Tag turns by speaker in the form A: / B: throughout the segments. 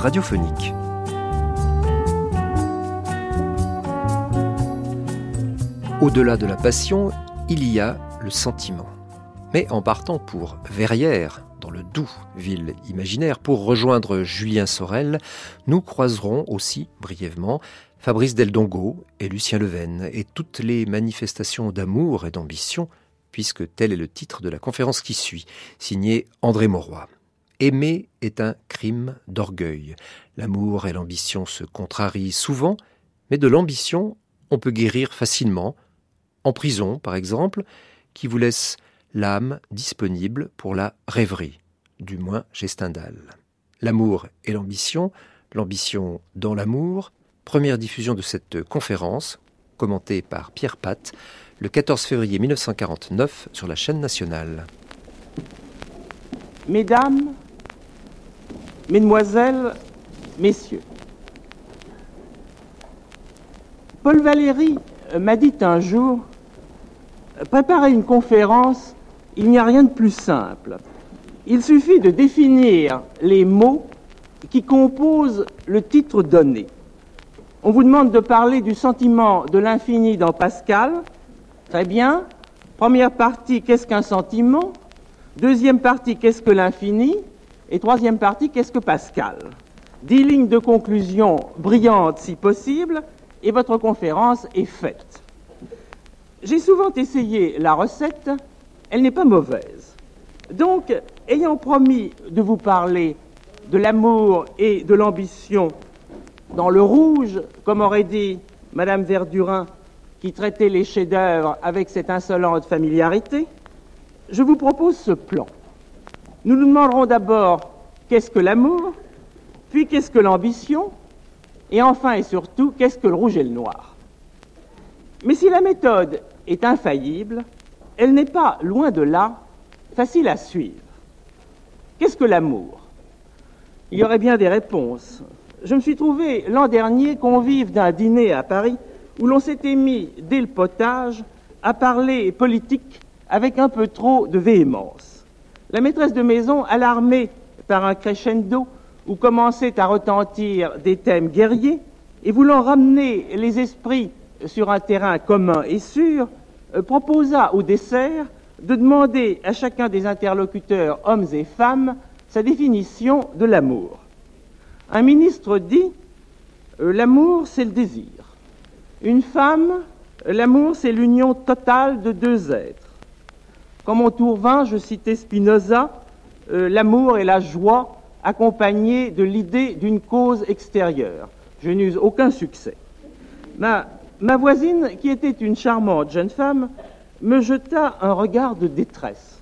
A: radiophonique. Au-delà de la passion, il y a le sentiment. Mais en partant pour Verrières, dans le doux ville imaginaire, pour rejoindre Julien Sorel, nous croiserons aussi brièvement Fabrice Deldongo et Lucien Leven et toutes les manifestations d'amour et d'ambition, puisque tel est le titre de la conférence qui suit, signée André Mauroy. Aimer est un crime d'orgueil. L'amour et l'ambition se contrarient souvent, mais de l'ambition, on peut guérir facilement, en prison par exemple, qui vous laisse l'âme disponible pour la rêverie, du moins chez Stendhal. L'amour et l'ambition, l'ambition dans l'amour, première diffusion de cette conférence, commentée par Pierre Pat, le 14 février 1949 sur la chaîne nationale.
B: Mesdames, Mesdemoiselles, Messieurs, Paul Valéry m'a dit un jour, préparer une conférence, il n'y a rien de plus simple. Il suffit de définir les mots qui composent le titre donné. On vous demande de parler du sentiment de l'infini dans Pascal. Très bien. Première partie, qu'est-ce qu'un sentiment? Deuxième partie, qu'est-ce que l'infini? Et troisième partie, qu'est-ce que Pascal? Dix lignes de conclusion brillantes si possible, et votre conférence est faite. J'ai souvent essayé la recette, elle n'est pas mauvaise. Donc, ayant promis de vous parler de l'amour et de l'ambition dans le rouge, comme aurait dit Madame Verdurin, qui traitait les chefs-d'œuvre avec cette insolente familiarité, je vous propose ce plan. Nous nous demanderons d'abord qu'est-ce que l'amour, puis qu'est-ce que l'ambition, et enfin et surtout qu'est-ce que le rouge et le noir. Mais si la méthode est infaillible, elle n'est pas, loin de là, facile à suivre. Qu'est-ce que l'amour? Il y aurait bien des réponses. Je me suis trouvé l'an dernier convive d'un dîner à Paris où l'on s'était mis, dès le potage, à parler politique avec un peu trop de véhémence. La maîtresse de maison, alarmée par un crescendo où commençaient à retentir des thèmes guerriers, et voulant ramener les esprits sur un terrain commun et sûr, euh, proposa au dessert de demander à chacun des interlocuteurs, hommes et femmes, sa définition de l'amour. Un ministre dit euh, L'amour, c'est le désir. Une femme, l'amour, c'est l'union totale de deux êtres. Comme au tour 20, je citais Spinoza euh, L'amour est la joie accompagnée de l'idée d'une cause extérieure. Je n'eus aucun succès. Ma, voisine, qui était une charmante jeune femme, me jeta un regard de détresse.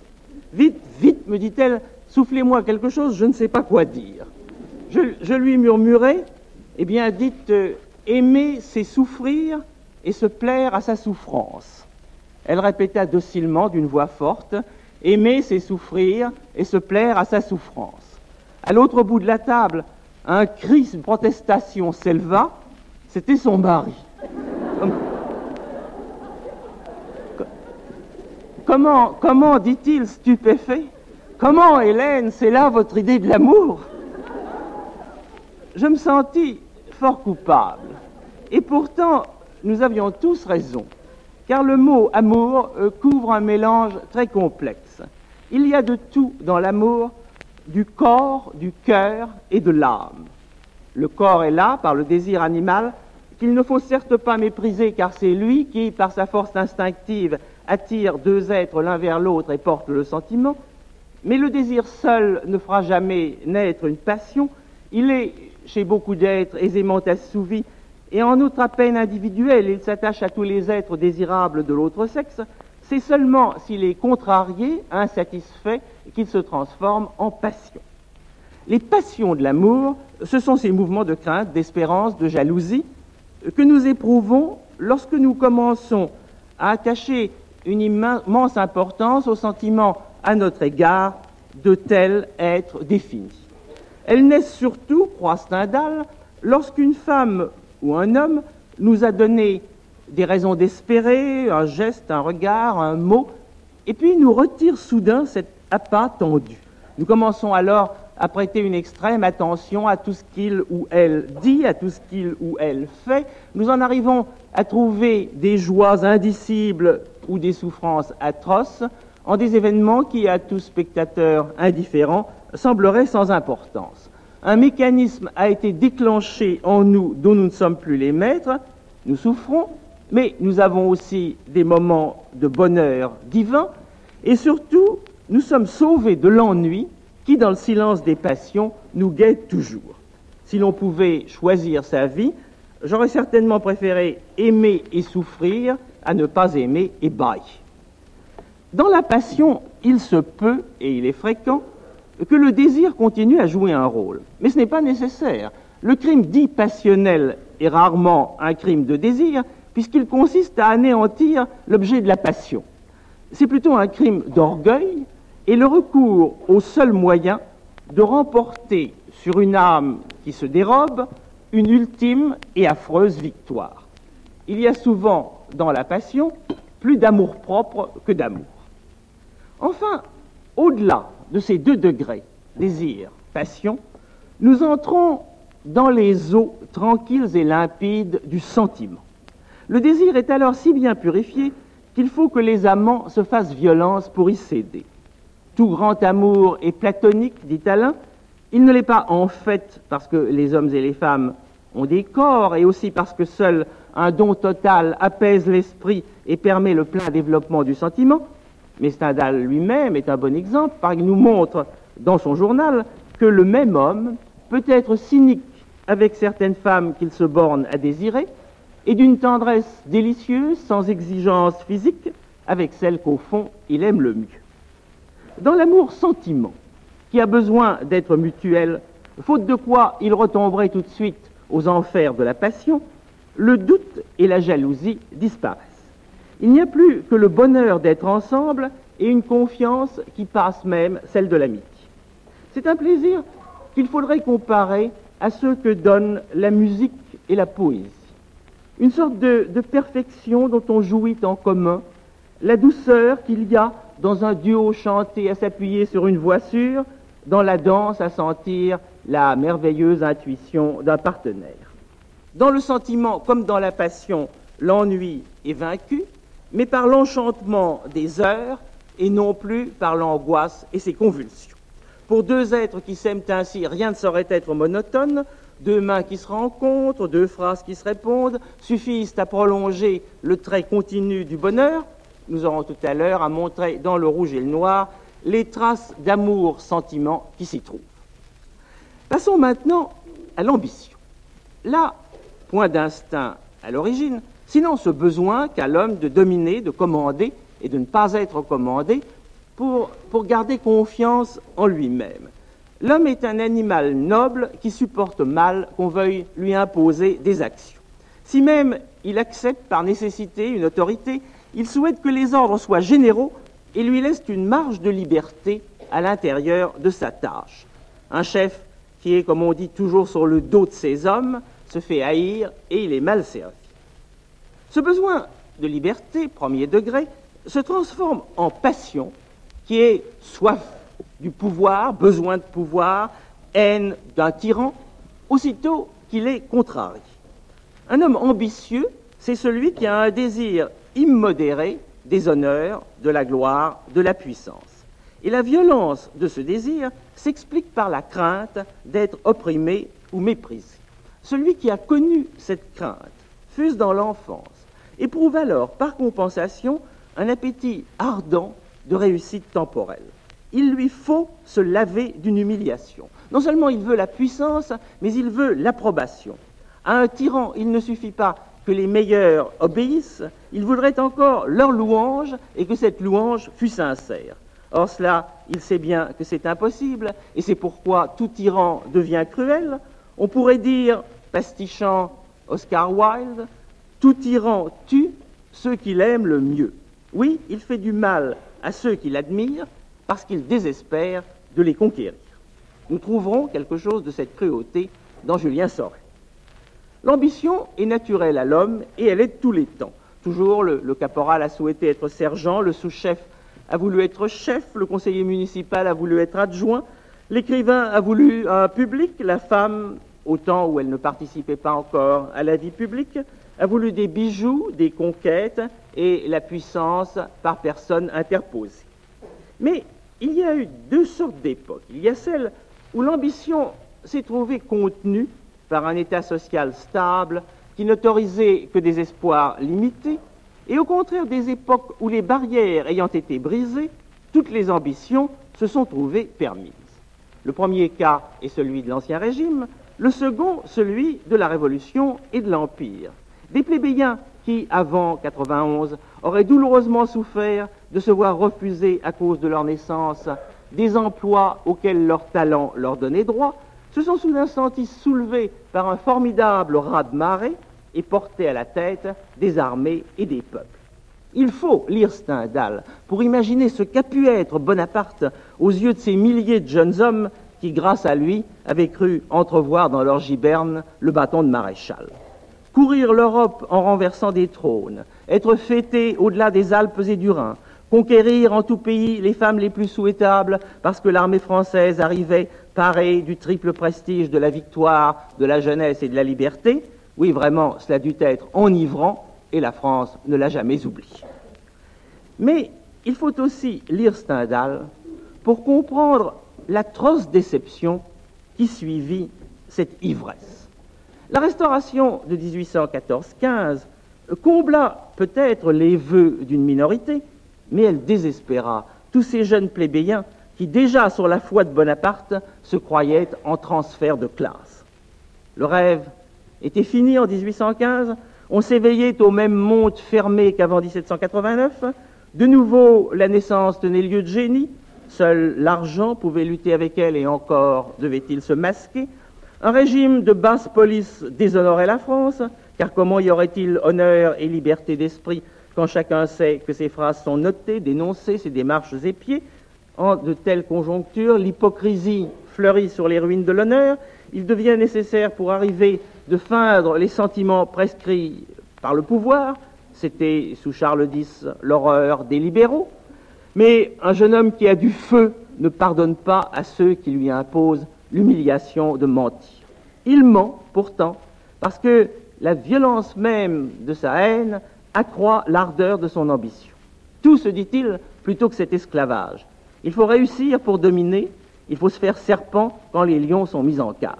B: Vite, vite, me dit-elle, soufflez-moi quelque chose, je ne sais pas quoi dire. Je, je lui murmurai, eh bien, dites, euh, aimer, c'est souffrir et se plaire à sa souffrance. Elle répéta docilement d'une voix forte, aimer, c'est souffrir et se plaire à sa souffrance. À l'autre bout de la table, un cri, une protestation s'éleva, c'était son mari. Comment, comment dit-il stupéfait? Comment, Hélène, c'est là votre idée de l'amour? Je me sentis fort coupable. Et pourtant, nous avions tous raison, car le mot amour euh, couvre un mélange très complexe. Il y a de tout dans l'amour, du corps, du cœur et de l'âme. Le corps est là par le désir animal, qu'il ne faut certes pas mépriser, car c'est lui qui, par sa force instinctive, attire deux êtres l'un vers l'autre et porte le sentiment. Mais le désir seul ne fera jamais naître une passion. Il est, chez beaucoup d'êtres, aisément assouvi, et en outre à peine individuel, il s'attache à tous les êtres désirables de l'autre sexe. C'est seulement s'il est contrarié, insatisfait, qu'il se transforme en passion. Les passions de l'amour, ce sont ces mouvements de crainte, d'espérance, de jalousie que nous éprouvons lorsque nous commençons à attacher une immense importance au sentiment à notre égard de tel être défini. Elles naissent surtout, croit Stendhal, lorsqu'une femme ou un homme nous a donné des raisons d'espérer, un geste, un regard, un mot, et puis nous retire soudain cet appât tendu. Nous commençons alors à prêter une extrême attention à tout ce qu'il ou elle dit, à tout ce qu'il ou elle fait. Nous en arrivons à trouver des joies indicibles ou des souffrances atroces en des événements qui, à tout spectateur indifférent, sembleraient sans importance. Un mécanisme a été déclenché en nous dont nous ne sommes plus les maîtres, nous souffrons, mais nous avons aussi des moments de bonheur divin, et surtout, nous sommes sauvés de l'ennui qui, dans le silence des passions, nous guette toujours. Si l'on pouvait choisir sa vie, j'aurais certainement préféré aimer et souffrir à ne pas aimer et bailler. Dans la passion, il se peut, et il est fréquent, que le désir continue à jouer un rôle. Mais ce n'est pas nécessaire. Le crime dit passionnel est rarement un crime de désir, puisqu'il consiste à anéantir l'objet de la passion. C'est plutôt un crime d'orgueil et le recours au seul moyen de remporter sur une âme qui se dérobe une ultime et affreuse victoire. Il y a souvent dans la passion plus d'amour propre que d'amour. Enfin, au-delà de ces deux degrés, désir, passion, nous entrons dans les eaux tranquilles et limpides du sentiment. Le désir est alors si bien purifié qu'il faut que les amants se fassent violence pour y céder. Tout grand amour est platonique, dit Alain. Il ne l'est pas en fait parce que les hommes et les femmes ont des corps et aussi parce que seul un don total apaise l'esprit et permet le plein développement du sentiment. Mais Stendhal lui-même est un bon exemple, car il nous montre dans son journal que le même homme peut être cynique avec certaines femmes qu'il se borne à désirer, et d'une tendresse délicieuse, sans exigence physique, avec celle qu'au fond il aime le mieux. Dans l'amour sentiment, qui a besoin d'être mutuel, faute de quoi il retomberait tout de suite aux enfers de la passion, le doute et la jalousie disparaissent. Il n'y a plus que le bonheur d'être ensemble et une confiance qui passe même celle de l'amitié. C'est un plaisir qu'il faudrait comparer à ce que donnent la musique et la poésie une sorte de, perfection dont on jouit en commun, la douceur qu'il y a dans un duo chanté à s'appuyer sur une voix sûre, dans la danse à sentir la merveilleuse intuition d'un partenaire. Dans le sentiment comme dans la passion, l'ennui est vaincu, mais par l'enchantement des heures et non plus par l'angoisse et ses convulsions. Pour deux êtres qui s'aiment ainsi, rien ne saurait être monotone, deux mains qui se rencontrent, deux phrases qui se répondent, suffisent à prolonger le trait continu du bonheur. Nous aurons tout à l'heure à montrer dans le rouge et le noir les traces d'amour, sentiment qui s'y trouvent. Passons maintenant à l'ambition. Là, point d'instinct à l'origine, sinon ce besoin qu'a l'homme de dominer, de commander et de ne pas être commandé pour, pour garder confiance en lui-même. L'homme est un animal noble qui supporte mal qu'on veuille lui imposer des actions. Si même il accepte par nécessité une autorité, il souhaite que les ordres soient généraux et lui laisse une marge de liberté à l'intérieur de sa tâche. Un chef qui est, comme on dit, toujours sur le dos de ses hommes, se fait haïr et il est mal servi. Ce besoin de liberté, premier degré, se transforme en passion qui est soif du pouvoir, besoin de pouvoir, haine d'un tyran, aussitôt qu'il est contrarié. Un homme ambitieux, c'est celui qui a un désir immodéré des honneurs, de la gloire, de la puissance. Et la violence de ce désir s'explique par la crainte d'être opprimé ou méprisé. Celui qui a connu cette crainte, fût dans l'enfance, éprouve alors, par compensation, un appétit ardent de réussite temporelle il lui faut se laver d'une humiliation. Non seulement il veut la puissance, mais il veut l'approbation. À un tyran, il ne suffit pas que les meilleurs obéissent, il voudrait encore leur louange et que cette louange fût sincère. Or cela, il sait bien que c'est impossible, et c'est pourquoi tout tyran devient cruel. On pourrait dire, pastichant Oscar Wilde, tout tyran tue ceux qu'il aime le mieux. Oui, il fait du mal à ceux qui l'admirent, parce qu'il désespère de les conquérir. Nous trouverons quelque chose de cette cruauté dans Julien Sorel. L'ambition est naturelle à l'homme et elle est de tous les temps. Toujours, le, le caporal a souhaité être sergent, le sous-chef a voulu être chef, le conseiller municipal a voulu être adjoint, L'écrivain a voulu un public, la femme, au temps où elle ne participait pas encore à la vie publique, a voulu des bijoux, des conquêtes et la puissance par personne interposée. Mais il y a eu deux sortes d'époques. Il y a celle où l'ambition s'est trouvée contenue par un état social stable qui n'autorisait que des espoirs limités, et au contraire des époques où les barrières ayant été brisées, toutes les ambitions se sont trouvées permises. Le premier cas est celui de l'Ancien Régime, le second celui de la Révolution et de l'Empire. Des plébéiens qui, avant 91, auraient douloureusement souffert de se voir refuser à cause de leur naissance des emplois auxquels leur talent leur donnait droit, se sont soudain sentis soulevés par un formidable raz-de-marée et portés à la tête des armées et des peuples. Il faut lire Stendhal pour imaginer ce qu'a pu être Bonaparte aux yeux de ces milliers de jeunes hommes qui, grâce à lui, avaient cru entrevoir dans leur giberne le bâton de maréchal. Courir l'Europe en renversant des trônes, être fêté au-delà des Alpes et du Rhin, conquérir en tout pays les femmes les plus souhaitables parce que l'armée française arrivait parée du triple prestige de la victoire, de la jeunesse et de la liberté, oui, vraiment, cela dut être enivrant et la France ne l'a jamais oublié. Mais il faut aussi lire Stendhal pour comprendre l'atroce déception qui suivit cette ivresse. La restauration de 1814-15 combla peut-être les vœux d'une minorité, mais elle désespéra. Tous ces jeunes plébéiens qui, déjà sur la foi de Bonaparte, se croyaient en transfert de classe. Le rêve était fini en 1815, on s'éveillait au même monde fermé qu'avant 1789, de nouveau la naissance tenait lieu de génie, seul l'argent pouvait lutter avec elle et encore devait-il se masquer, un régime de basse police déshonorait la France, car comment y aurait-il honneur et liberté d'esprit quand chacun sait que ses phrases sont notées, dénoncées, ses démarches épiées En de telles conjonctures, l'hypocrisie fleurit sur les ruines de l'honneur. Il devient nécessaire pour arriver de feindre les sentiments prescrits par le pouvoir. C'était sous Charles X l'horreur des libéraux. Mais un jeune homme qui a du feu ne pardonne pas à ceux qui lui imposent l'humiliation de mentir. Il ment pourtant parce que la violence même de sa haine accroît l'ardeur de son ambition. Tout, se dit-il, plutôt que cet esclavage. Il faut réussir pour dominer, il faut se faire serpent quand les lions sont mis en cage.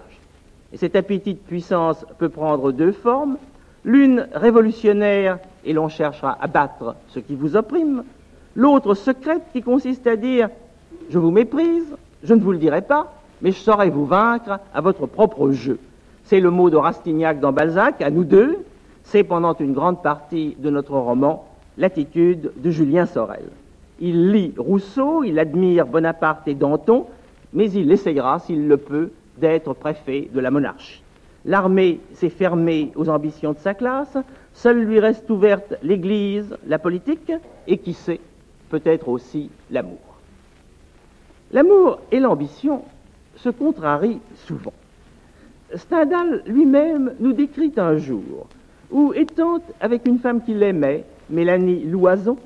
B: Et cet appétit de puissance peut prendre deux formes. L'une révolutionnaire, et l'on cherchera à battre ce qui vous opprime. L'autre secrète, qui consiste à dire Je vous méprise, je ne vous le dirai pas, mais je saurai vous vaincre à votre propre jeu? C'est le mot de Rastignac dans Balzac, à nous deux. C'est pendant une grande partie de notre roman l'attitude de Julien Sorel. Il lit Rousseau, il admire Bonaparte et Danton, mais il essayera, s'il le peut, d'être préfet de la monarchie. L'armée s'est fermée aux ambitions de sa classe, seule lui reste ouverte l'Église, la politique, et qui sait, peut-être aussi l'amour. L'amour et l'ambition se contrarient souvent. Stendhal lui-même nous décrit un jour où, étant avec une femme qu'il aimait, Mélanie Loison,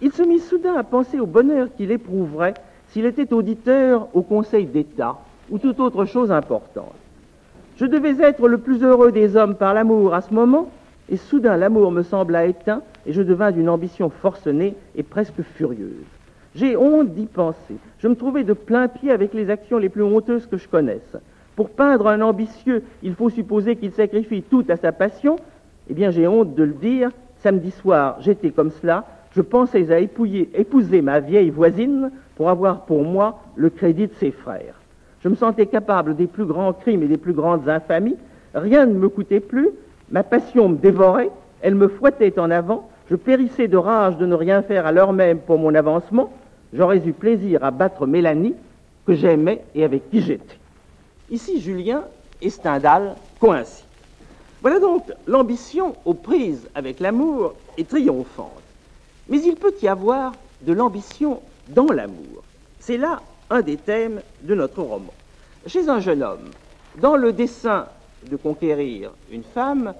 B: il se mit soudain à penser au bonheur qu'il éprouverait s'il était auditeur au Conseil d'État ou toute autre chose importante. Je devais être le plus heureux des hommes par l'amour à ce moment, et soudain l'amour me sembla éteint, et je devins d'une ambition forcenée et presque furieuse. J'ai honte d'y penser. Je me trouvais de plein pied avec les actions les plus honteuses que je connaisse. Pour peindre un ambitieux, il faut supposer qu'il sacrifie tout à sa passion. Eh bien, j'ai honte de le dire. Samedi soir, j'étais comme cela. Je pensais à épouser ma vieille voisine pour avoir pour moi le crédit de ses frères. Je me sentais capable des plus grands crimes et des plus grandes infamies. Rien ne me coûtait plus. Ma passion me dévorait. Elle me fouettait en avant. Je périssais de rage de ne rien faire à l'heure même pour mon avancement. J'aurais eu plaisir à battre Mélanie, que j'aimais et avec qui j'étais. Ici, Julien et Stendhal coïncident. Voilà donc l'ambition aux prises avec l'amour est triomphante. Mais il peut y avoir de l'ambition dans l'amour. C'est là un des thèmes de notre roman. Chez un jeune homme, dans le dessein de conquérir une femme,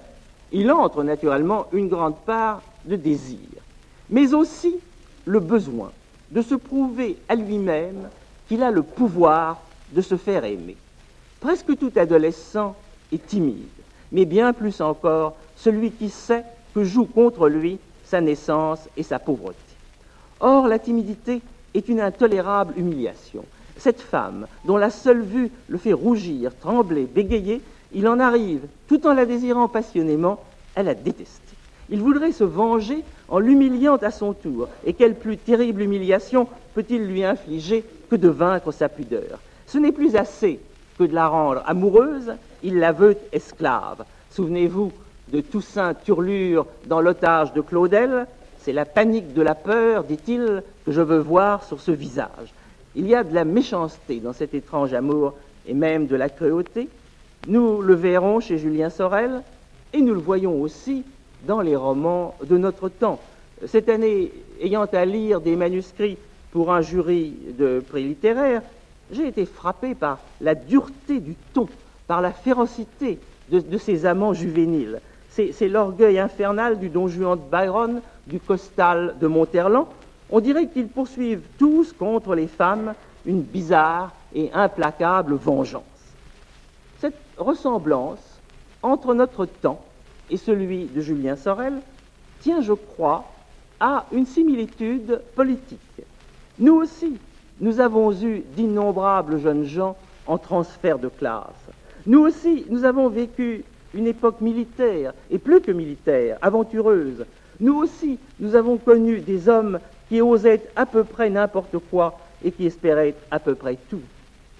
B: il entre naturellement une grande part de désir, mais aussi le besoin de se prouver à lui-même qu'il a le pouvoir de se faire aimer. Presque tout adolescent est timide, mais bien plus encore celui qui sait que joue contre lui sa naissance et sa pauvreté. Or, la timidité est une intolérable humiliation. Cette femme, dont la seule vue le fait rougir, trembler, bégayer, il en arrive, tout en la désirant passionnément, à la détester. Il voudrait se venger en l'humiliant à son tour. Et quelle plus terrible humiliation peut-il lui infliger que de vaincre sa pudeur? Ce n'est plus assez que de la rendre amoureuse, il la veut esclave. Souvenez-vous de Toussaint Turlure dans l'otage de Claudel, c'est la panique de la peur, dit-il, que je veux voir sur ce visage. Il y a de la méchanceté dans cet étrange amour et même de la cruauté. Nous le verrons chez Julien Sorel et nous le voyons aussi dans les romans de notre temps. Cette année, ayant à lire des manuscrits pour un jury de prix littéraire, j'ai été frappé par la dureté du ton, par la férocité de, ces amants juvéniles. C'est l'orgueil infernal du Don Juan de Byron, du Costal de Monterland. On dirait qu'ils poursuivent tous contre les femmes une bizarre et implacable vengeance. Cette ressemblance entre notre temps et celui de Julien Sorel tient, je crois, à une similitude politique. Nous aussi, nous avons eu d'innombrables jeunes gens en transfert de classe. Nous aussi, nous avons vécu une époque militaire, et plus que militaire, aventureuse. Nous aussi, nous avons connu des hommes qui osaient à peu près n'importe quoi et qui espéraient à peu près tout.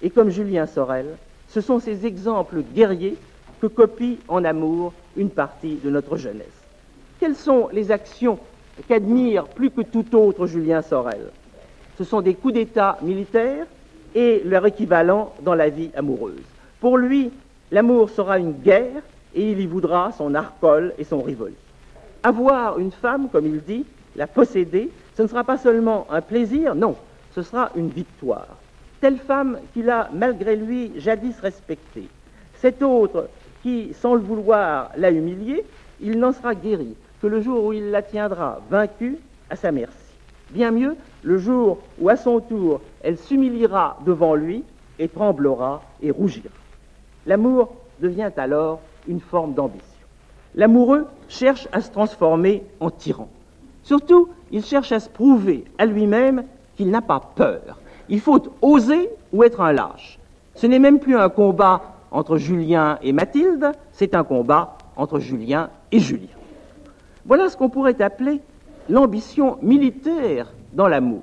B: Et comme Julien Sorel, ce sont ces exemples guerriers que copie en amour une partie de notre jeunesse. Quelles sont les actions qu'admire plus que tout autre Julien Sorel? Ce sont des coups d'État militaires et leur équivalent dans la vie amoureuse. Pour lui, l'amour sera une guerre et il y voudra son arcole et son rivoli. Avoir une femme, comme il dit, la posséder, ce ne sera pas seulement un plaisir, non, ce sera une victoire. Telle femme qu'il a, malgré lui, jadis respectée. Cette autre qui, sans le vouloir, l'a humilié, il n'en sera guéri que le jour où il la tiendra vaincue à sa merci. Bien mieux, le jour où à son tour elle s'humiliera devant lui et tremblera et rougira. L'amour devient alors une forme d'ambition. L'amoureux cherche à se transformer en tyran. Surtout, il cherche à se prouver à lui-même qu'il n'a pas peur. Il faut oser ou être un lâche. Ce n'est même plus un combat entre Julien et Mathilde, c'est un combat entre Julien et Julien. Voilà ce qu'on pourrait appeler l'ambition militaire dans l'amour.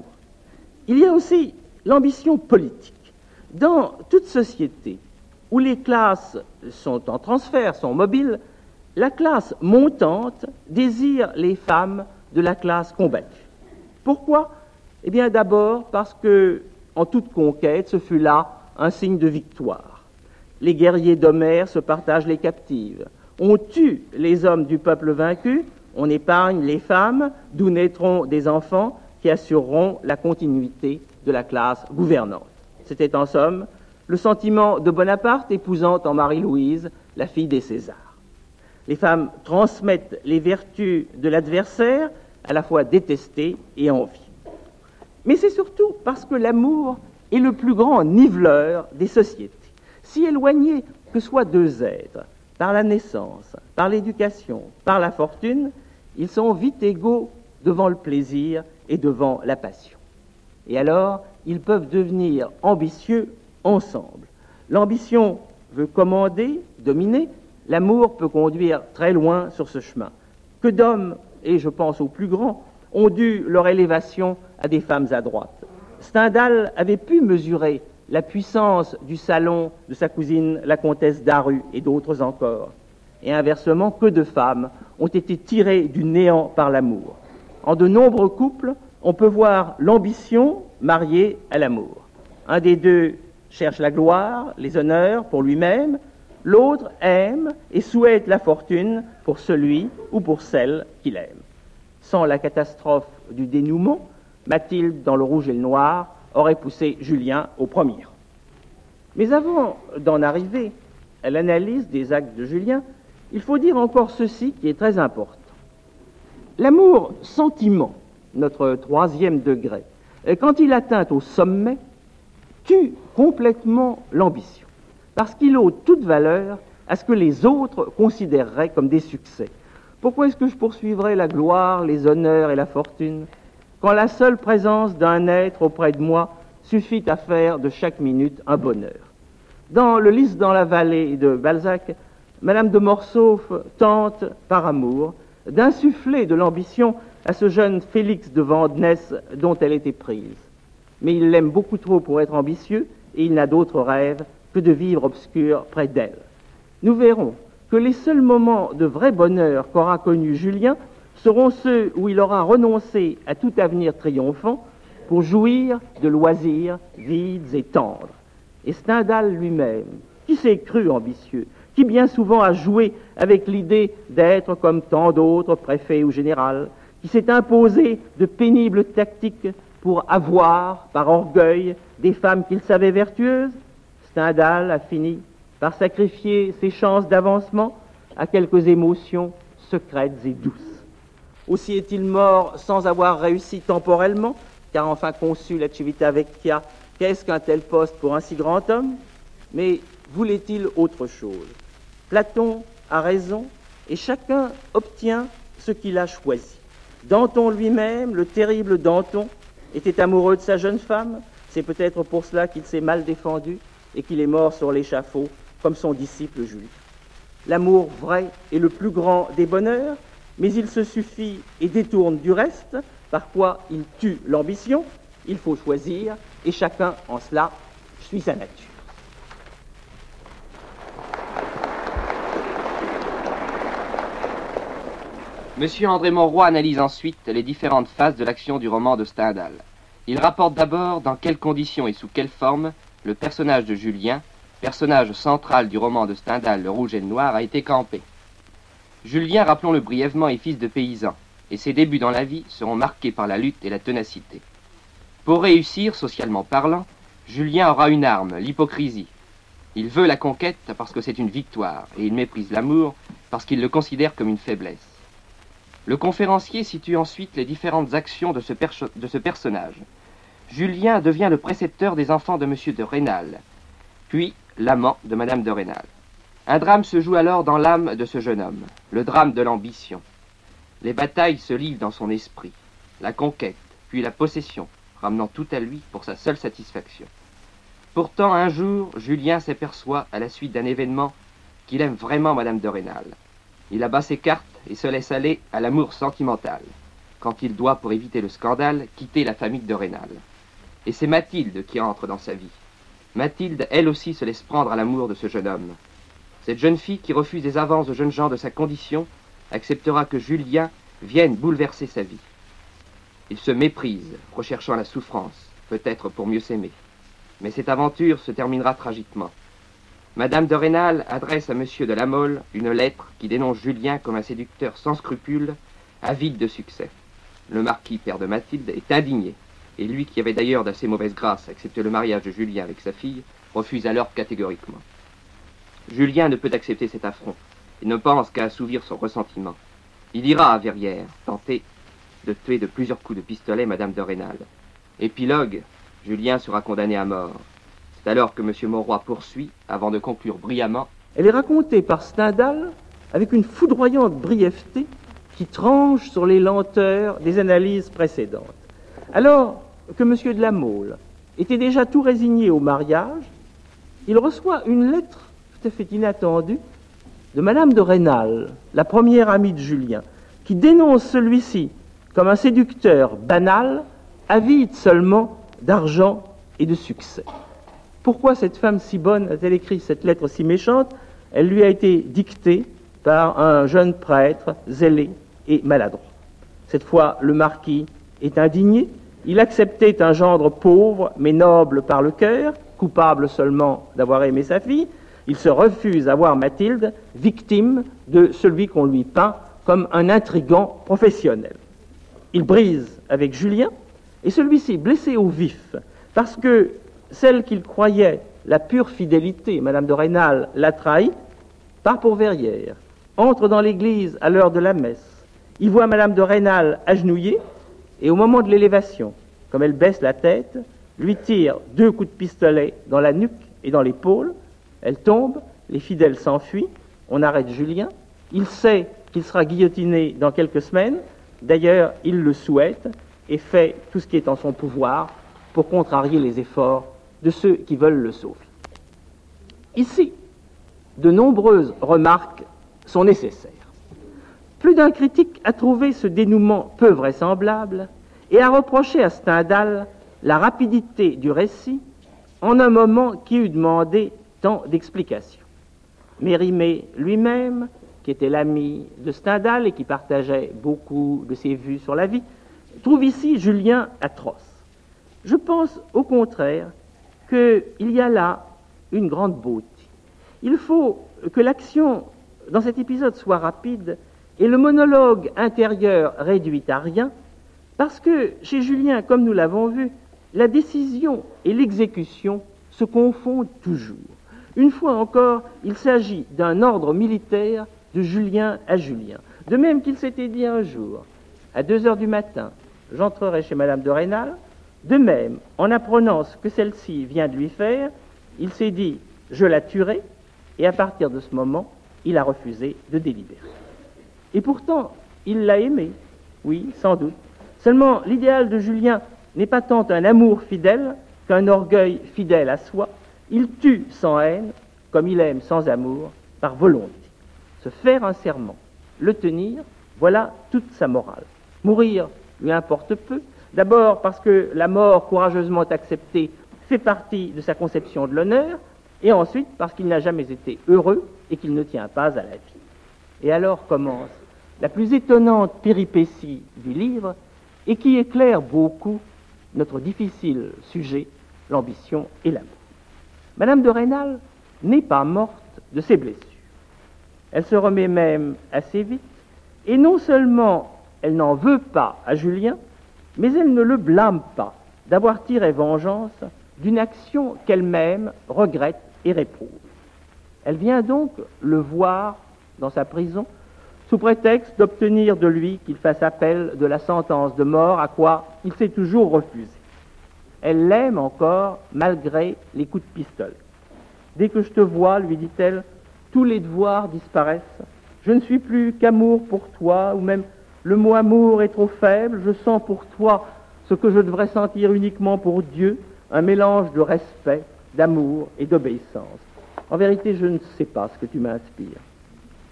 B: Il y a aussi l'ambition politique. Dans toute société où les classes sont en transfert, sont mobiles, la classe montante désire les femmes de la classe combattue. Pourquoi? Eh bien d'abord parce que, en toute conquête, ce fut là un signe de victoire les guerriers d'Homère se partagent les captives. On tue les hommes du peuple vaincu, on épargne les femmes, d'où naîtront des enfants qui assureront la continuité de la classe gouvernante. C'était en somme le sentiment de Bonaparte épousant en Marie-Louise la fille des Césars. Les femmes transmettent les vertus de l'adversaire, à la fois détestées et envie. Mais c'est surtout parce que l'amour est le plus grand niveleur des sociétés. Si éloignés que soient deux êtres, par la naissance, par l'éducation, par la fortune, ils sont vite égaux devant le plaisir et devant la passion. Et alors, ils peuvent devenir ambitieux ensemble. L'ambition veut commander, dominer, l'amour peut conduire très loin sur ce chemin. Que d'hommes, et je pense aux plus grands, ont dû leur élévation à des femmes adroites. Stendhal avait pu mesurer la puissance du salon de sa cousine la comtesse d'Aru et d'autres encore. Et inversement, que de femmes ont été tirées du néant par l'amour. En de nombreux couples, on peut voir l'ambition mariée à l'amour. Un des deux cherche la gloire, les honneurs pour lui-même, l'autre aime et souhaite la fortune pour celui ou pour celle qu'il aime. Sans la catastrophe du dénouement, Mathilde, dans le rouge et le noir, aurait poussé Julien au premier. Mais avant d'en arriver à l'analyse des actes de Julien, il faut dire encore ceci qui est très important. L'amour sentiment, notre troisième degré, quand il atteint au sommet, tue complètement l'ambition, parce qu'il ôte toute valeur à ce que les autres considéreraient comme des succès. Pourquoi est-ce que je poursuivrais la gloire, les honneurs et la fortune? Quand la seule présence d'un être auprès de moi suffit à faire de chaque minute un bonheur Dans le Lys dans la vallée de Balzac, Madame de Morsauf tente, par amour, d'insuffler de l'ambition à ce jeune Félix de Vandenesse dont elle était prise. Mais il l'aime beaucoup trop pour être ambitieux et il n'a d'autre rêve que de vivre obscur près d'elle. Nous verrons que les seuls moments de vrai bonheur qu'aura connu Julien seront ceux où il aura renoncé à tout avenir triomphant pour jouir de loisirs vides et tendres. Et Stendhal lui-même, qui s'est cru ambitieux, qui bien souvent a joué avec l'idée d'être comme tant d'autres, préfets ou général, qui s'est imposé de pénibles tactiques pour avoir, par orgueil, des femmes qu'il savait vertueuses, Stendhal a fini par sacrifier ses chances d'avancement à quelques émotions secrètes et douces. Aussi est-il mort sans avoir réussi temporellement, car enfin conçu la Civita Vecchia, qu'est-ce qu'un tel poste pour un si grand homme? Mais voulait-il autre chose? Platon a raison et chacun obtient ce qu'il a choisi. Danton lui-même, le terrible Danton, était amoureux de sa jeune femme. C'est peut-être pour cela qu'il s'est mal défendu et qu'il est mort sur l'échafaud, comme son disciple Jules. L'amour vrai est le plus grand des bonheurs, mais il se suffit et détourne du reste, par quoi il tue l'ambition. Il faut choisir, et chacun en cela suit sa nature.
C: Monsieur André Monroy analyse ensuite les différentes phases de l'action du roman de Stendhal. Il rapporte d'abord dans quelles conditions et sous quelle forme le personnage de Julien, personnage central du roman de Stendhal Le Rouge et le Noir, a été campé. Julien, rappelons-le brièvement, est fils de paysan, et ses débuts dans la vie seront marqués par la lutte et la ténacité. Pour réussir, socialement parlant, Julien aura une arme, l'hypocrisie. Il veut la conquête parce que c'est une victoire, et il méprise l'amour parce qu'il le considère comme une faiblesse. Le conférencier situe ensuite les différentes actions de ce, personnage. Julien devient le précepteur des enfants de M. de Rênal, puis l'amant de Mme de Rênal. Un drame se joue alors dans l'âme de ce jeune homme, le drame de l'ambition. Les batailles se livrent dans son esprit, la conquête, puis la possession, ramenant tout à lui pour sa seule satisfaction. Pourtant, un jour, Julien s'aperçoit, à la suite d'un événement, qu'il aime vraiment Mme de Rênal. Il abat ses cartes et se laisse aller à l'amour sentimental, quand il doit, pour éviter le scandale, quitter la famille de Rênal. Et c'est Mathilde qui entre dans sa vie. Mathilde, elle aussi, se laisse prendre à l'amour de ce jeune homme. Cette jeune fille qui refuse des avances de jeunes gens de sa condition acceptera que Julien vienne bouleverser sa vie. Il se méprise, recherchant la souffrance, peut-être pour mieux s'aimer. Mais cette aventure se terminera tragiquement. Madame de Rênal adresse à Monsieur de la Mole une lettre qui dénonce Julien comme un séducteur sans scrupules, avide de succès. Le marquis, père de Mathilde, est indigné, et lui qui avait d'ailleurs d'assez mauvaise grâce accepté le mariage de Julien avec sa fille, refuse alors catégoriquement. Julien ne peut accepter cet affront, et ne pense qu'à assouvir son ressentiment. Il ira à Verrières, tenter de tuer de plusieurs coups de pistolet Madame de Rênal. Épilogue, Julien sera condamné à mort. C'est alors que M. Mauroy poursuit, avant de conclure brillamment.
B: Elle est racontée par Stendhal avec une foudroyante brièveté qui tranche sur les lenteurs des analyses précédentes. Alors que M. de la Mole était déjà tout résigné au mariage, il reçoit une lettre fait inattendue de Madame de Rênal, la première amie de Julien, qui dénonce celui-ci comme un séducteur banal, avide seulement d'argent et de succès. Pourquoi cette femme si bonne a-t-elle écrit cette lettre si méchante? Elle lui a été dictée par un jeune prêtre zélé et maladroit. Cette fois, le marquis est indigné. Il acceptait un gendre pauvre, mais noble par le cœur, coupable seulement d'avoir aimé sa fille. Il se refuse à voir Mathilde victime de celui qu'on lui peint comme un intrigant professionnel. Il brise avec Julien, et celui-ci, blessé au vif, parce que celle qu'il croyait la pure fidélité, Madame de Rênal, l'a trahi, part pour Verrières, entre dans l'église à l'heure de la messe, y voit Madame de Rênal agenouillée, et au moment de l'élévation, comme elle baisse la tête, lui tire deux coups de pistolet dans la nuque et dans l'épaule. Elle tombe, les fidèles s'enfuient, on arrête Julien. Il sait qu'il sera guillotiné dans quelques semaines. D'ailleurs, il le souhaite et fait tout ce qui est en son pouvoir pour contrarier les efforts de ceux qui veulent le sauver. Ici, de nombreuses remarques sont nécessaires. Plus d'un critique a trouvé ce dénouement peu vraisemblable et a reproché à Stendhal la rapidité du récit en un moment qui eût demandé tant d'explications. Mérimée lui-même, qui était l'ami de Stendhal et qui partageait beaucoup de ses vues sur la vie, trouve ici Julien atroce. Je pense au contraire qu'il y a là une grande beauté. Il faut que l'action dans cet épisode soit rapide et le monologue intérieur réduit à rien, parce que chez Julien, comme nous l'avons vu, la décision et l'exécution se confondent toujours. Une fois encore, il s'agit d'un ordre militaire de Julien à Julien. De même qu'il s'était dit un jour, à deux heures du matin, j'entrerai chez Madame de Rênal. De même, en apprenant ce que celle-ci vient de lui faire, il s'est dit, je la tuerai, et à partir de ce moment, il a refusé de délibérer. Et pourtant, il l'a aimé, oui, sans doute. Seulement, l'idéal de Julien n'est pas tant un amour fidèle qu'un orgueil fidèle à soi. Il tue sans haine, comme il aime sans amour, par volonté. Se faire un serment, le tenir, voilà toute sa morale. Mourir lui importe peu, d'abord parce que la mort courageusement acceptée fait partie de sa conception de l'honneur, et ensuite parce qu'il n'a jamais été heureux et qu'il ne tient pas à la vie. Et alors commence la plus étonnante péripétie du livre et qui éclaire beaucoup notre difficile sujet, l'ambition et l'amour. Madame de Rênal n'est pas morte de ses blessures. Elle se remet même assez vite, et non seulement elle n'en veut pas à Julien, mais elle ne le blâme pas d'avoir tiré vengeance d'une action qu'elle-même regrette et réprouve. Elle vient donc le voir dans sa prison sous prétexte d'obtenir de lui qu'il fasse appel de la sentence de mort à quoi il s'est toujours refusé. Elle l'aime encore malgré les coups de pistolet. Dès que je te vois, lui dit-elle, tous les devoirs disparaissent. Je ne suis plus qu'amour pour toi, ou même le mot amour est trop faible, je sens pour toi ce que je devrais sentir uniquement pour Dieu, un mélange de respect, d'amour et d'obéissance. En vérité, je ne sais pas ce que tu m'inspires.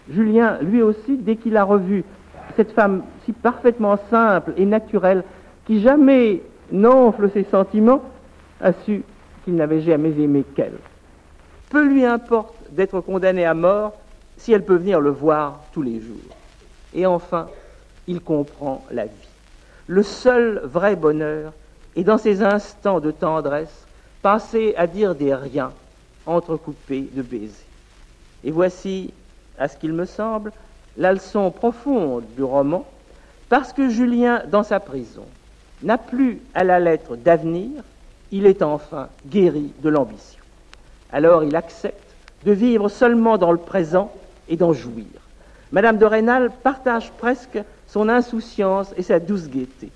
B: Julien, lui aussi, dès qu'il a revu cette femme si parfaitement simple et naturelle, qui jamais n'enfle ses sentiments, a su qu'il n'avait jamais aimé qu'elle. Peu lui importe d'être condamné à mort si elle peut venir le voir tous les jours. Et enfin, il comprend la vie. Le seul vrai bonheur est dans ces instants de tendresse, passés à dire des riens entrecoupés de baisers. Et voici à ce qu'il me semble, la leçon profonde du roman, parce que Julien, dans sa prison, n'a plus à la lettre d'avenir, il est enfin guéri de l'ambition. Alors il accepte de vivre seulement dans le présent et d'en jouir. Madame de Rênal partage presque son insouciance et sa douce gaieté.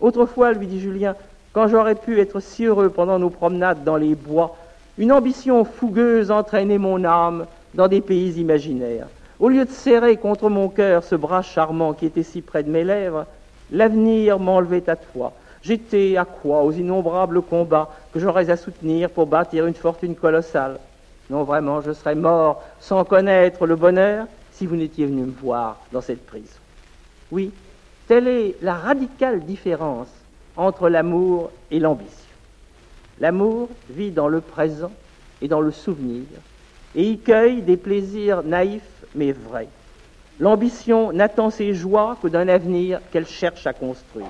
B: Autrefois, lui dit Julien, quand j'aurais pu être si heureux pendant nos promenades dans les bois, une ambition fougueuse entraînait mon âme dans des pays imaginaires. Au lieu de serrer contre mon cœur ce bras charmant qui était si près de mes lèvres, l'avenir m'enlevait à toi. J'étais à quoi aux innombrables combats que j'aurais à soutenir pour bâtir une fortune colossale. Non, vraiment, je serais mort sans connaître le bonheur si vous n'étiez venu me voir dans cette prison. Oui, telle est la radicale différence entre l'amour et l'ambition. L'amour vit dans le présent et dans le souvenir, et y cueille des plaisirs naïfs mais vrais. L'ambition n'attend ses joies que d'un avenir qu'elle cherche à construire.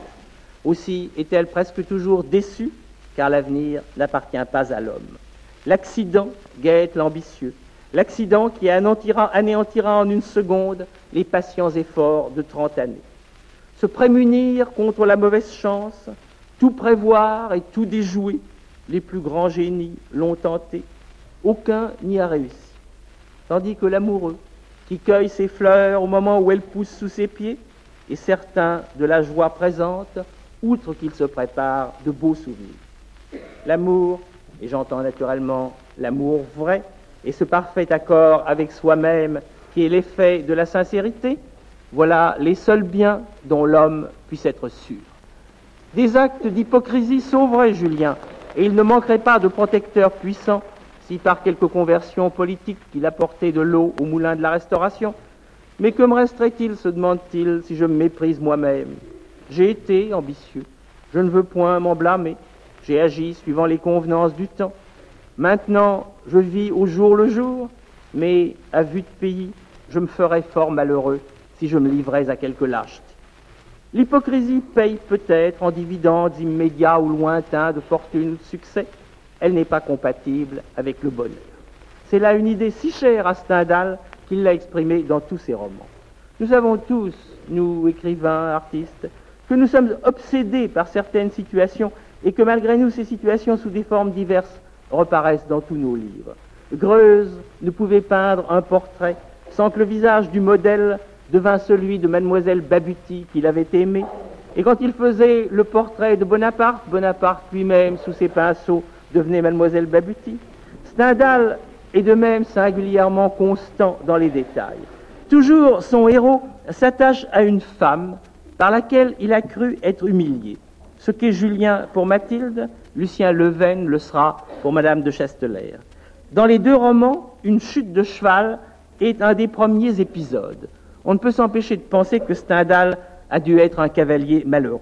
B: Aussi est-elle presque toujours déçue, car l'avenir n'appartient pas à l'homme. L'accident guette l'ambitieux, l'accident qui anéantira, en une seconde les patients efforts de trente années. Se prémunir contre la mauvaise chance, tout prévoir et tout déjouer, les plus grands génies l'ont tenté, aucun n'y a réussi. Tandis que l'amoureux, qui cueille ses fleurs au moment où elles poussent sous ses pieds, est certain de la joie présente, outre qu'il se prépare de beaux souvenirs. L'amour, et j'entends naturellement l'amour vrai, et ce parfait accord avec soi-même qui est l'effet de la sincérité, voilà les seuls biens dont l'homme puisse être sûr. Des actes d'hypocrisie sauveraient Julien, et il ne manquerait pas de protecteurs puissants si par quelque conversion politique il apportait de l'eau au moulin de la restauration. Mais que me resterait-il, se demande-t-il, si je me méprise moi-même? J'ai été ambitieux, je ne veux point m'en blâmer, j'ai agi suivant les convenances du temps. Maintenant, je vis au jour le jour, mais à vue de pays, je me ferais fort malheureux si je me livrais à quelque lâcheté. L'hypocrisie paye peut-être en dividendes immédiats ou lointains de fortune ou de succès. Elle n'est pas compatible avec le bonheur. C'est là une idée si chère à Stendhal qu'il l'a exprimée dans tous ses romans. Nous savons tous, nous écrivains, artistes, que nous sommes obsédés par certaines situations et que malgré nous, ces situations sous des formes diverses reparaissent dans tous nos livres. Greuze ne pouvait peindre un portrait sans que le visage du modèle devint celui de mademoiselle Babuti qu'il avait aimé. Et quand il faisait le portrait de Bonaparte, Bonaparte lui-même, sous ses pinceaux, devenait mademoiselle Babuti. Stendhal est de même singulièrement constant dans les détails. Toujours son héros s'attache à une femme par laquelle il a cru être humilié. Ce qu'est Julien pour Mathilde, Lucien Leven le sera pour Madame de Chastelaire. Dans les deux romans, une chute de cheval est un des premiers épisodes. On ne peut s'empêcher de penser que Stendhal a dû être un cavalier malheureux.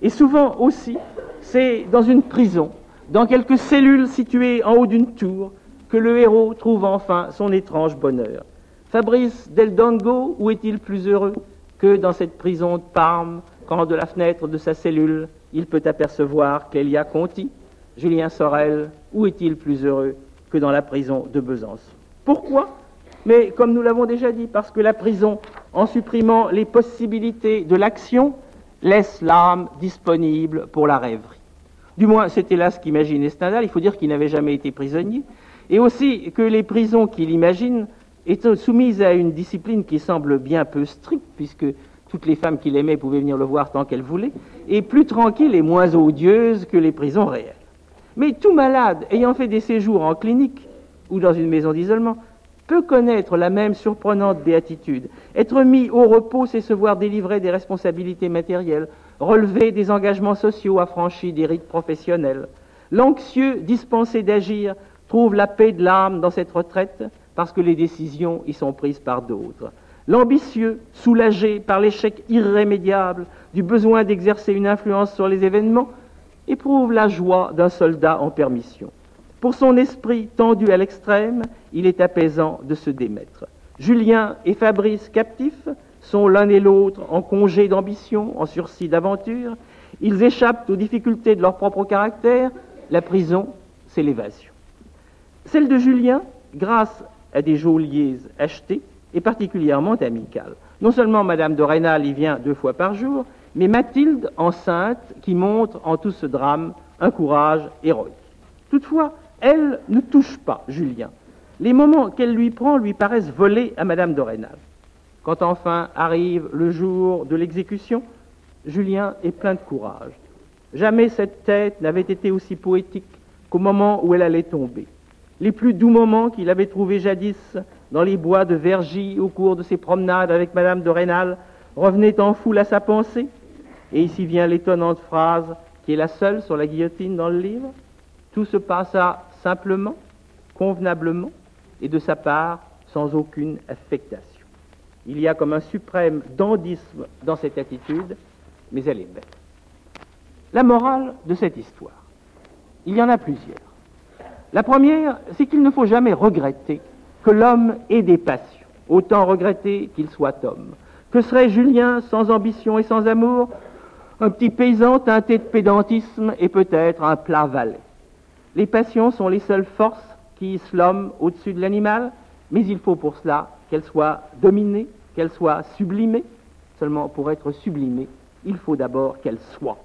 B: Et souvent aussi, c'est dans une prison, dans quelques cellules situées en haut d'une tour, que le héros trouve enfin son étrange bonheur. Fabrice Del Dongo, où est-il plus heureux que dans cette prison de Parme, quand de la fenêtre de sa cellule, il peut apercevoir Clélia Conti? Julien Sorel, où est-il plus heureux que dans la prison de Besançon? Pourquoi? Mais comme nous l'avons déjà dit, parce que la prison, en supprimant les possibilités de l'action, laisse l'âme disponible pour la rêverie. Du moins, c'était là ce qu'imaginait Stendhal. Il faut dire qu'il n'avait jamais été prisonnier. Et aussi que les prisons qu'il imagine étaient soumises à une discipline qui semble bien peu stricte, puisque toutes les femmes qu'il aimait pouvaient venir le voir tant qu'elles voulaient, et plus tranquille et moins odieuse que les prisons réelles. Mais tout malade ayant fait des séjours en clinique ou dans une maison d'isolement peut connaître la même surprenante béatitude. Être mis au repos, c'est se voir délivré des responsabilités matérielles, relever des engagements sociaux, affranchis des rites professionnels. L'anxieux, dispensé d'agir, trouve la paix de l'âme dans cette retraite parce que les décisions y sont prises par d'autres. L'ambitieux, soulagé par l'échec irrémédiable du besoin d'exercer une influence sur les événements, éprouve la joie d'un soldat en permission. Pour son esprit tendu à l'extrême, il est apaisant de se démettre. Julien et Fabrice captifs sont l'un et l'autre en congé d'ambition, en sursis d'aventure. Ils échappent aux difficultés de leur propre caractère. La prison, c'est l'évasion. Celle de Julien, grâce à des geôliers achetés, est particulièrement amicale. Non seulement Madame de Rênal y vient deux fois par jour, mais Mathilde, enceinte, qui montre en tout ce drame un courage héroïque. Toutefois, elle ne touche pas Julien. Les moments qu'elle lui prend lui paraissent volés à Madame de Rênal. Quand enfin arrive le jour de l'exécution, Julien est plein de courage. Jamais cette tête n'avait été aussi poétique qu'au moment où elle allait tomber. Les plus doux moments qu'il avait trouvés jadis dans les bois de Vergy au cours de ses promenades avec Madame de Rênal revenaient en foule à sa pensée. Et ici vient l'étonnante phrase qui est la seule sur la guillotine dans le livre. Tout se passa simplement, convenablement, et de sa part sans aucune affectation. Il y a comme un suprême dandisme dans cette attitude, mais elle est belle. La morale de cette histoire, il y en a plusieurs. La première, c'est qu'il ne faut jamais regretter que l'homme ait des passions, autant regretter qu'il soit homme. Que serait Julien sans ambition et sans amour? Un petit paysan teinté de pédantisme et peut-être un plat valet. Les passions sont les seules forces qui hissent l'homme au-dessus de l'animal, mais il faut pour cela qu'elles soient dominées, qu'elles soient sublimées. Seulement pour être sublimées, il faut d'abord qu'elles soient.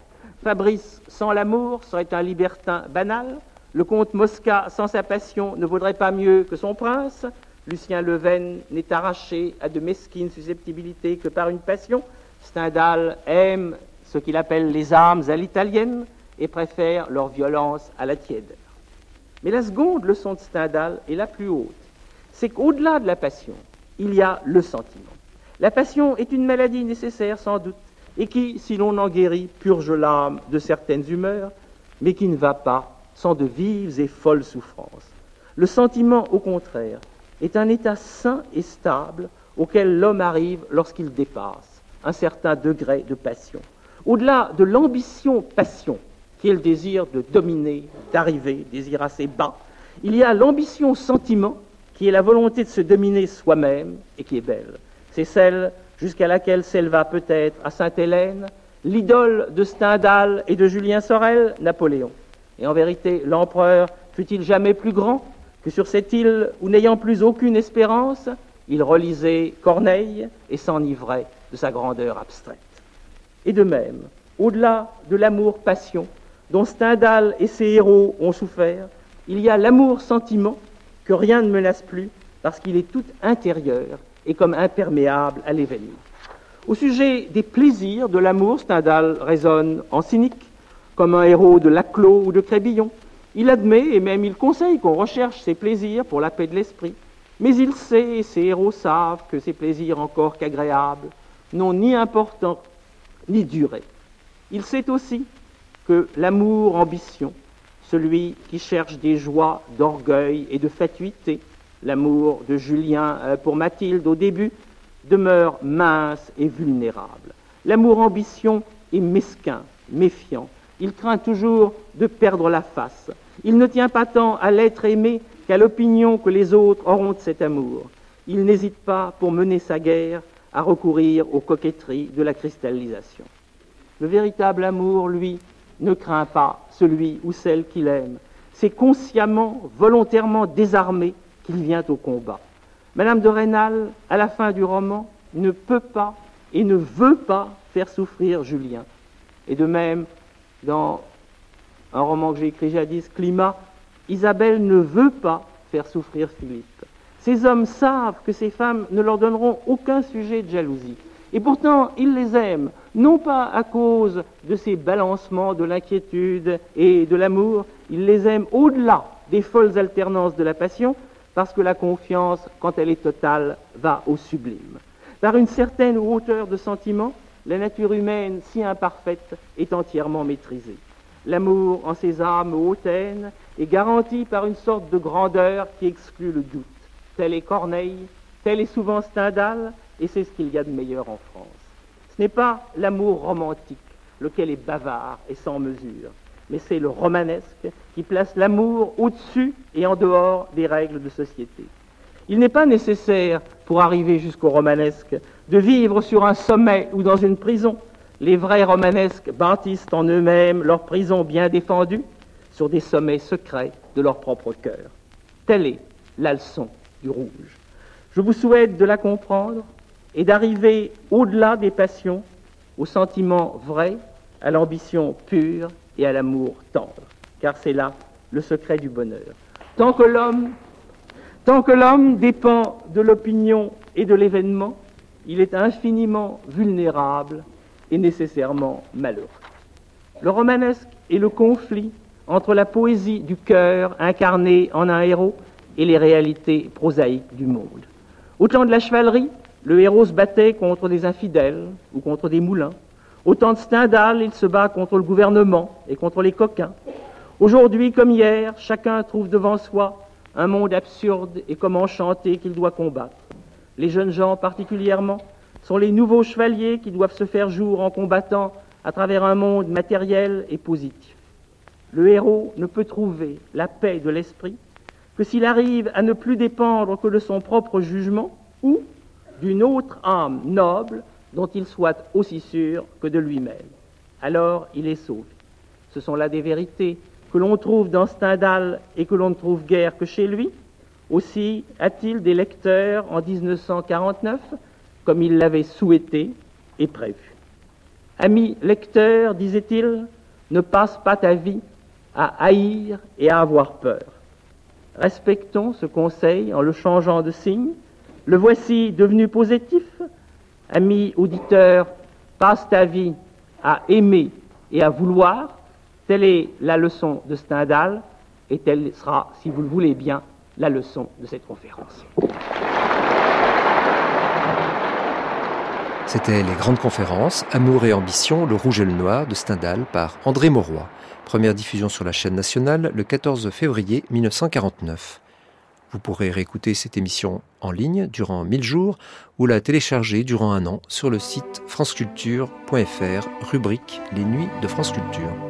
B: Fabrice sans l'amour serait un libertin banal, le comte Mosca, sans sa passion, ne vaudrait pas mieux que son prince. Lucien Leven n'est arraché à de mesquines susceptibilités que par une passion. Stendhal aime ce qu'il appelle les âmes à l'italienne, et préfèrent leur violence à la tièdeur. Mais la seconde leçon de Stendhal est la plus haute. C'est qu'au-delà de la passion, il y a le sentiment. La passion est une maladie nécessaire sans doute, et qui, si l'on en guérit, purge l'âme de certaines humeurs, mais qui ne va pas sans de vives et folles souffrances. Le sentiment, au contraire, est un état sain et stable auquel l'homme arrive lorsqu'il dépasse un certain degré de passion. Au-delà de l'ambition-passion, qui est le désir de dominer, d'arriver, désir assez bas, il y a l'ambition-sentiment, qui est la volonté de se dominer soi-même et qui est belle. C'est celle jusqu'à laquelle s'éleva peut-être à Sainte-Hélène l'idole de Stendhal et de Julien Sorel, Napoléon. Et en vérité, l'empereur fut-il jamais plus grand que sur cette île où, n'ayant plus aucune espérance, il relisait Corneille et s'enivrait de sa grandeur abstraite. Et de même, au-delà de l'amour-passion dont Stendhal et ses héros ont souffert, il y a l'amour-sentiment que rien ne menace plus parce qu'il est tout intérieur et comme imperméable à l'événement. Au sujet des plaisirs de l'amour, Stendhal raisonne en cynique, comme un héros de Laclos ou de Crébillon. Il admet et même il conseille qu'on recherche ces plaisirs pour la paix de l'esprit. Mais il sait, et ces héros savent, que ces plaisirs encore qu'agréables n'ont ni importance ni durée. Il sait aussi que l'amour-ambition, celui qui cherche des joies d'orgueil et de fatuité, l'amour de Julien euh, pour Mathilde au début, demeure mince et vulnérable. L'amour-ambition est mesquin, méfiant. Il craint toujours de perdre la face. Il ne tient pas tant à l'être aimé qu'à l'opinion que les autres auront de cet amour. Il n'hésite pas, pour mener sa guerre, à recourir aux coquetteries de la cristallisation. Le véritable amour, lui, ne craint pas celui ou celle qu'il aime. C'est consciemment, volontairement désarmé qu'il vient au combat. Madame de Rênal, à la fin du roman, ne peut pas et ne veut pas faire souffrir Julien. Et de même, dans un roman que j'ai écrit jadis, Climat, Isabelle ne veut pas faire souffrir Philippe. Ces hommes savent que ces femmes ne leur donneront aucun sujet de jalousie. Et pourtant, ils les aiment, non pas à cause de ces balancements de l'inquiétude et de l'amour, ils les aiment au-delà des folles alternances de la passion, parce que la confiance, quand elle est totale, va au sublime. Par une certaine hauteur de sentiment, la nature humaine, si imparfaite, est entièrement maîtrisée. L'amour en ces âmes hautaines est garanti par une sorte de grandeur qui exclut le doute. Tel est Corneille, tel est souvent Stendhal, et c'est ce qu'il y a de meilleur en France. Ce n'est pas l'amour romantique, lequel est bavard et sans mesure, mais c'est le romanesque qui place l'amour au-dessus et en dehors des règles de société. Il n'est pas nécessaire, pour arriver jusqu'au romanesque, de vivre sur un sommet ou dans une prison. Les vrais romanesques bâtissent en eux-mêmes leur prison bien défendue sur des sommets secrets de leur propre cœur. Telle est la leçon du rouge. Je vous souhaite de la comprendre et d'arriver au-delà des passions, au sentiment vrai, à l'ambition pure et à l'amour tendre, car c'est là le secret du bonheur. Tant que l'homme, tant que l'homme dépend de l'opinion et de l'événement, il est infiniment vulnérable et nécessairement malheureux. Le romanesque est le conflit entre la poésie du cœur incarnée en un héros et les réalités prosaïques du monde. Au temps de la chevalerie, le héros se battait contre des infidèles ou contre des moulins. Au temps de Stendhal, il se bat contre le gouvernement et contre les coquins. Aujourd'hui comme hier, chacun trouve devant soi un monde absurde et comme enchanté qu'il doit combattre. Les jeunes gens particulièrement sont les nouveaux chevaliers qui doivent se faire jour en combattant à travers un monde matériel et positif. Le héros ne peut trouver la paix de l'esprit que s'il arrive à ne plus dépendre que de son propre jugement ou d'une autre âme noble dont il soit aussi sûr que de lui-même. Alors il est sauvé. Ce sont là des vérités que l'on trouve dans Stendhal et que l'on ne trouve guère que chez lui. Aussi a-t-il des lecteurs en 1949, comme il l'avait souhaité et prévu. Ami lecteur, disait-il, ne passe pas ta vie à haïr et à avoir peur. Respectons ce conseil en le changeant de signe. Le voici devenu positif. Ami auditeur, passe ta vie à aimer et à vouloir, Telle est la leçon de Stendhal et telle sera, si vous le voulez bien, la leçon de cette conférence.
A: C'était les grandes conférences Amour et ambition, le rouge et le noir de Stendhal par André Mauroy. Première diffusion sur la chaîne nationale le 14 février 1949. Vous pourrez réécouter cette émission en ligne durant 1000 jours ou la télécharger durant un an sur le site franceculture.fr, rubrique Les Nuits de France Culture.